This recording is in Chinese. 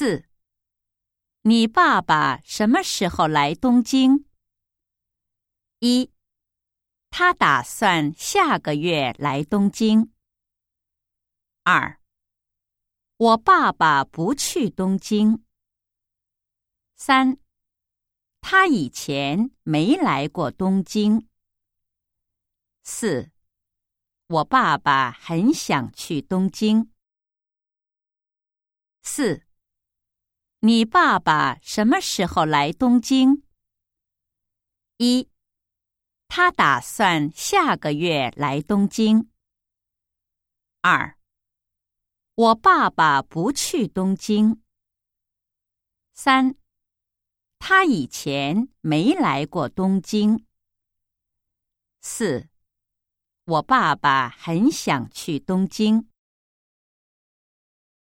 四，你爸爸什么时候来东京？一，他打算下个月来东京。二，我爸爸不去东京。三，他以前没来过东京。四，我爸爸很想去东京。四，你爸爸什么时候来东京？一，他打算下个月来东京。二，我爸爸不去东京。三，他以前没来过东京。四，我爸爸很想去东京。